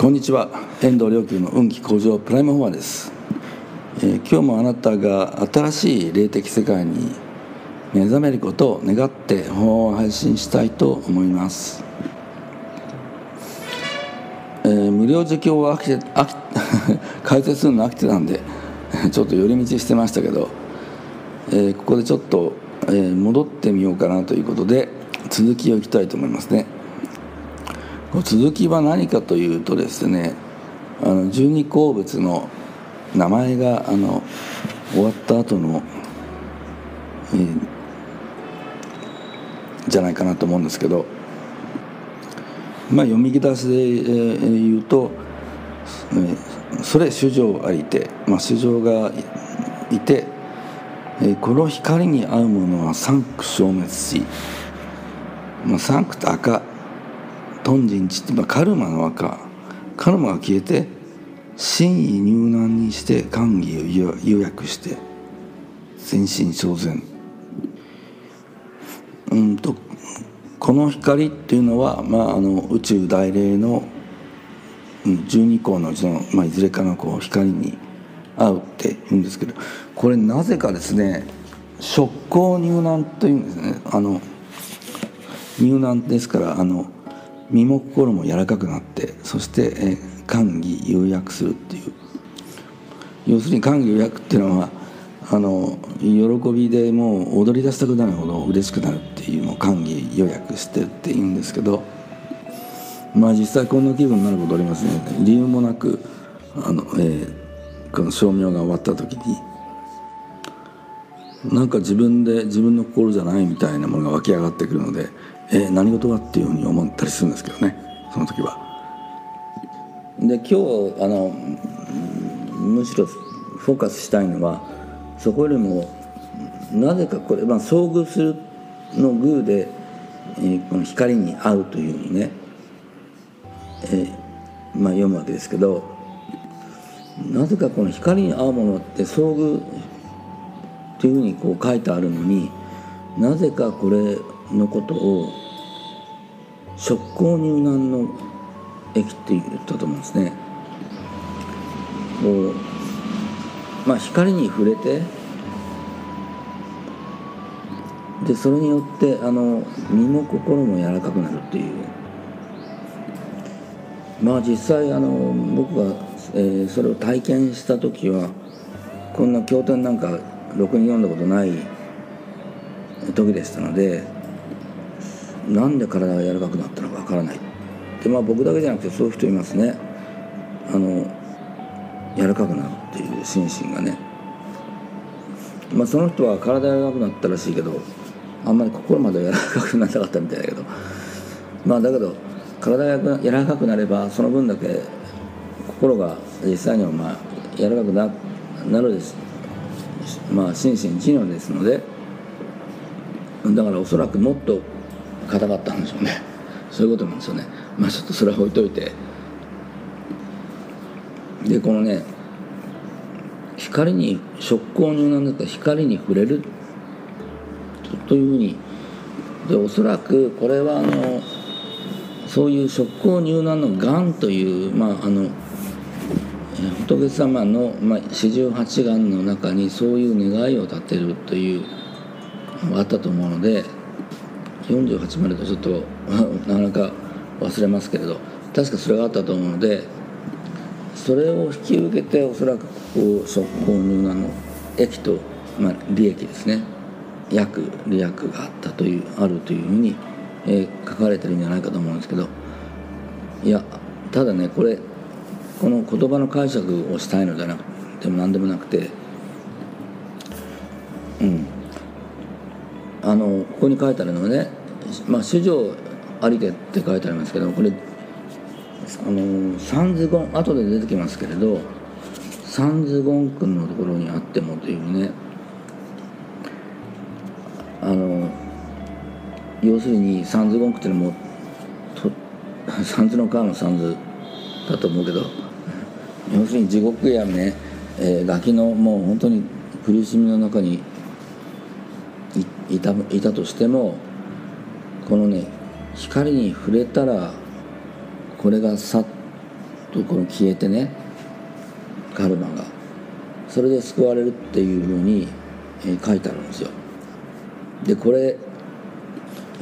こんにちは。遠藤良久の運気向上プライムフォアです、えー、今日もあなたが新しい霊的世界に目覚めることを願って法を配信したいと思います、えー、無料受講は飽きて飽き解説 するの飽きてたんで ちょっと寄り道してましたけど、えー、ここでちょっと、え、戻ってみようかなということで続きをいきたいと思いますね。続きは何かというとですねあの十二鉱物の名前があの終わった後の、えー、じゃないかなと思うんですけどまあ読み出しで、えー、言うと「え、それ主情ありて」まあ、主情がいて、え、この光に合うものは三区消滅し、まあ、三区って赤頓人知って、まあ、カルマの輪かカルマが消えて真意入難にして歓喜を予約して全身正然うんとこの光っていうのは、まあ、あの宇宙大霊の12項のうちの、まあ、いずれかのこう光に合うって言うんですけどこれなぜかですね食行入難というんですね。あの入難ですからあの身も心も柔らかくなってそして、え歓喜釉薬するっていう。要するに歓喜釉薬っていうのはあの喜びでもう踊り出したくなるほど嬉しくなるっていうのを歓喜予約してるって言うんですけどまあ実際こんな気分になることありますね。理由もなくあの、えー、この照明が終わった時になんか自分で自分の心じゃないみたいなものが湧き上がってくるのでえー、何事はっていうふうに思ったりするんですけどねその時は。で今日あのむしろフォーカスしたいのはそこよりもなぜかこれ、まあ、遭遇するの偶で、えー、この光に合うというふうにね、えーまあ、読むわけですけどなぜかこの光に合うものって遭遇というふうにこう書いてあるのになぜかこれのことを食行入難の駅って言ったと思うんですね。こうまあ光に触れてでそれによってあの身も心も柔らかくなるっていうまあ実際あの僕が、えー、それを体験した時はこんな経典なんかろくに読んだことない時でしたのでなんで体が柔らかくなったのかわからない。でまあ僕だけじゃなくてそういう人いますね。あの柔らかくなるっていう心身がね。まあその人は体柔らかくなったらしいけどあんまり心まで柔らかくならなかったみたいだけど。まあだけど体が柔らかくなればその分だけ心が実際にはまあ柔らかくななるです。まあ心身知能ですので。だからおそらくもっと硬かったんでしょうね。そういうことなんですよね。まあちょっとそれは置いといて。でこのね光に食光入なんだったら光に触れる。というふうに。でおそらくこれはあのそういう食光入難のがんというまああの仏様の、まあ、四十八願の中にそういう願いを立てるというのがあったと思うので。48までとちょっと なかなか忘れますけれど確かそれがあったと思うのでそれを引き受けておそらくここ食購入なの益と、まあ、利益ですね。薬利益があったというあるというふうに、えー、書かれてるんじゃないかと思うんですけどいやただねこれこの言葉の解釈をしたいのではなくても何でもなくてうん。あのここに書いてあるのはねまあ、主情ありでって書いてありますけどこれあの三ズゴン後で出てきますけれど三ズゴン君のところにあってもというねあの要するに三ズゴンクっていうのもと 三ズの川の三ズだと思うけど要するに地獄やね、えー、ガキのもう本当に苦しみの中にいたいたとしてもこのね光に触れたらこれがさっとこの消えてねカルマがそれで救われるっていうふうに、え、書いてあるんですよ。でこれ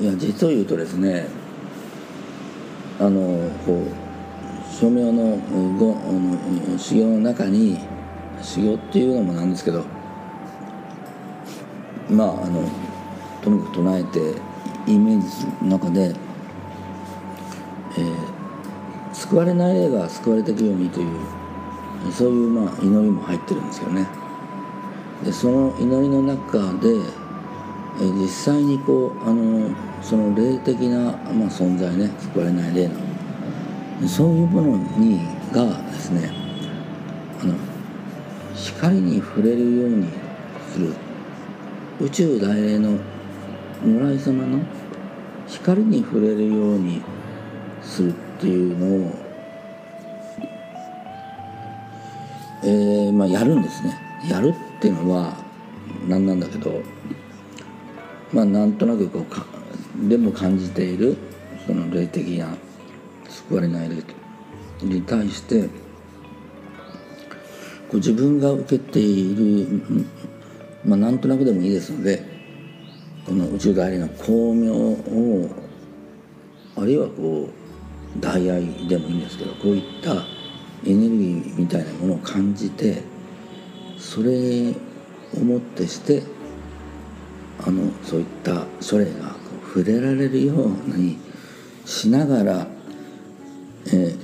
いや実を言うとですねあのこう称名のごあの修行の中に修行っていうのもなんですけどまああのとにかく唱えてイメージの中で、えー、救われない霊が救われていくようにというそういうまあ祈りも入ってるんですけどね。でその祈りの中で、えー、実際にこうあのその霊的な、まあ、存在ね救われない霊の。そういうものにがですねあの光に触れるようにする。宇宙大霊の如来様の光に触れるようにするっていうのを、えーまあ、やるんですね。やるっていうのは何なんだけどまあなんとなくこうかでも感じているその霊的な救われない霊に対してこう自分が受けているまあなんとなくでもいいですのでこの宇宙大理の巧妙をあるいはこう大愛でもいいんですけどこういったエネルギーみたいなものを感じてそれをもってしてあのそういった書霊が触れられるようにしながら、えー、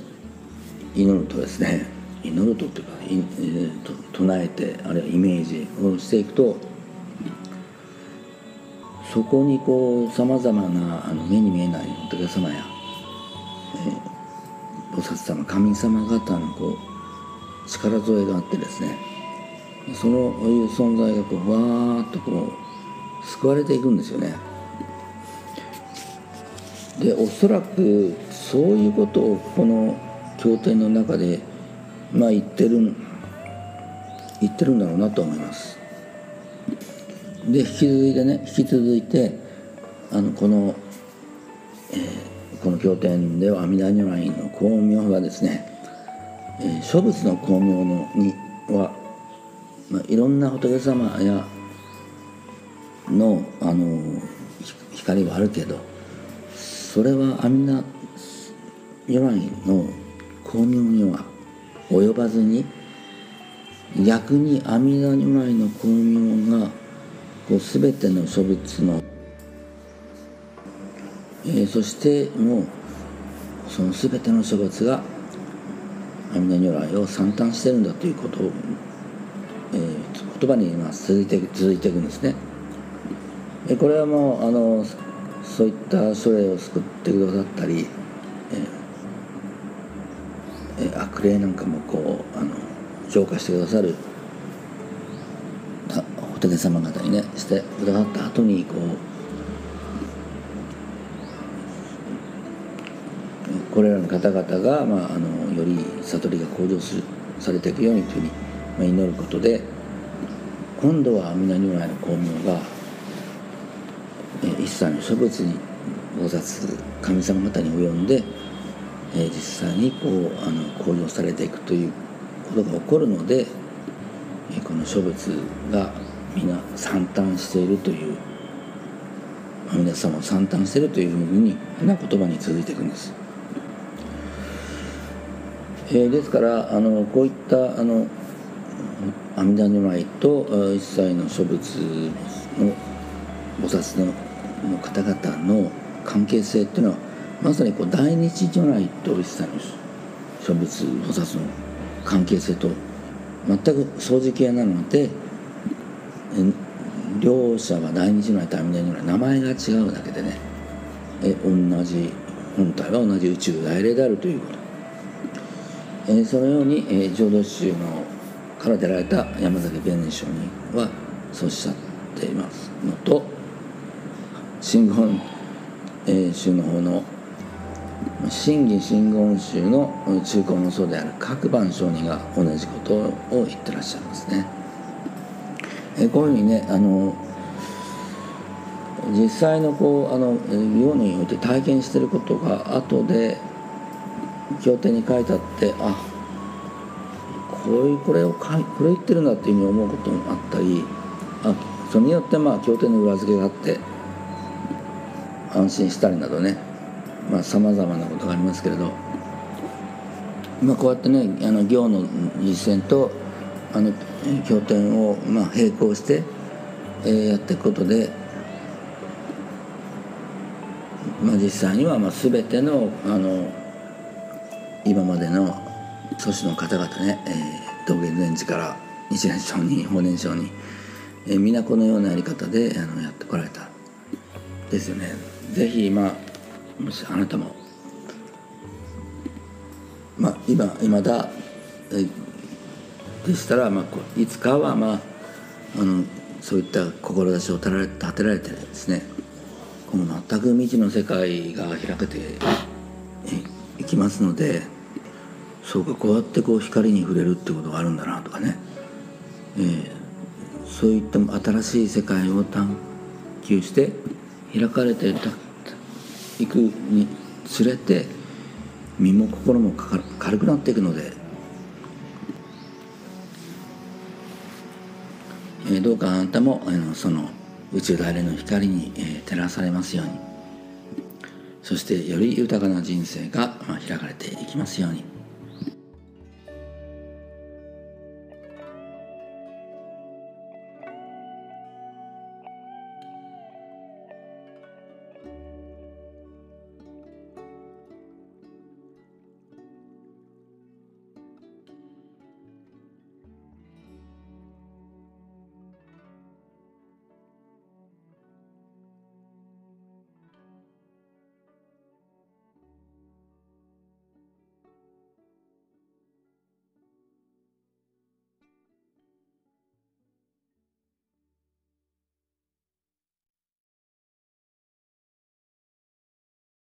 祈るとですね祈るとっていうか、えー、唱えてあるいはイメージをしていくとそこにこうさまざまなあの目に見えない仏様や、えー、菩薩様神様方のこう力添えがあってですねそのいう存在がこうわーっとこう救われていくんですよね。でおそらくそういうことをこの経典の中でまあ言ってる言ってるんだろうなと思います。で引き続いてね引き続いてあのこの、えー、この経典では阿弥陀如来の光明がですね、えー、諸仏の光明のには、まあ、いろんな仏様やのあの光はあるけどそれは阿弥陀如来の光明には及ばずに逆に阿弥陀如来の光明がこう全ての諸仏の、えー、そしてもうその全ての諸仏が阿弥陀如来を賛嘆してるんだということを、えー、言葉に今続いて続いていくんですね。えこれはもうあのそういった書霊を救ってくださったり、えー、悪霊なんかもこうあの浄化してくださる仏様方にねしてくださった後にこうこれらの方々が、まあ、あのより悟りが向上するされていくようにというふうに、まあ、祈ることで今度は阿弥陀如来の光明が一切の諸仏に菩薩神様方に及んで、え実際にこうあの向上されていくということが起こるのでえこの諸仏が皆惨憺しているという皆様を惨憺しているというふうにな言葉に続いていくんです。えー、ですからあのこういったあの阿弥陀如来と一切の諸仏の菩薩のの方々の関係性っていうのはまさにこう大日如来と一切の諸仏菩薩の関係性と全く相似形なので両者は大日如来と阿弥陀如来名前が違うだけでねえ同じ本体は同じ宇宙大霊であるということ、えそのように、え浄土宗のから出られた山崎弁念上人はそうおっしゃっていますのと真言、え宗の方の真偽真言宗の中高の僧である各番上人が同じことを言ってらっしゃいますね。えこういうふうにねあの実際のこうあの世において体験してることが後で経典に書いてあってあこういうこれをかこれ言ってるんだっていうふうに思うこともあったりあそれによってまあ経典の裏付けがあって安心したりなどねさまざまなことがありますけれど、まあ、こうやってねあの行の実践とあの経典をまあ並行して、えー、やっていくことで、まあ、実際にはまあ全てのあの今までの祖師の方々ね、えー、道元禅師から日蓮上人法然上人、えー、皆このようなやり方であのやってこられたですよね。ぜひまあもしあなたもまあ今今だ、えーでしたら、まあ、いつかは、まあ、あのそういった志を立てられ立てられてですねこの全く未知の世界が開けていきますのでそうかこうやってこう光に触れるってことがあるんだなとかね、えー、そういった新しい世界を探求して開かれていくにつれて身も心も軽くなっていくのでどうかあなたもあのその宇宙大連の光に、え照らされますようにそしてより豊かな人生が、ま開かれていきますように。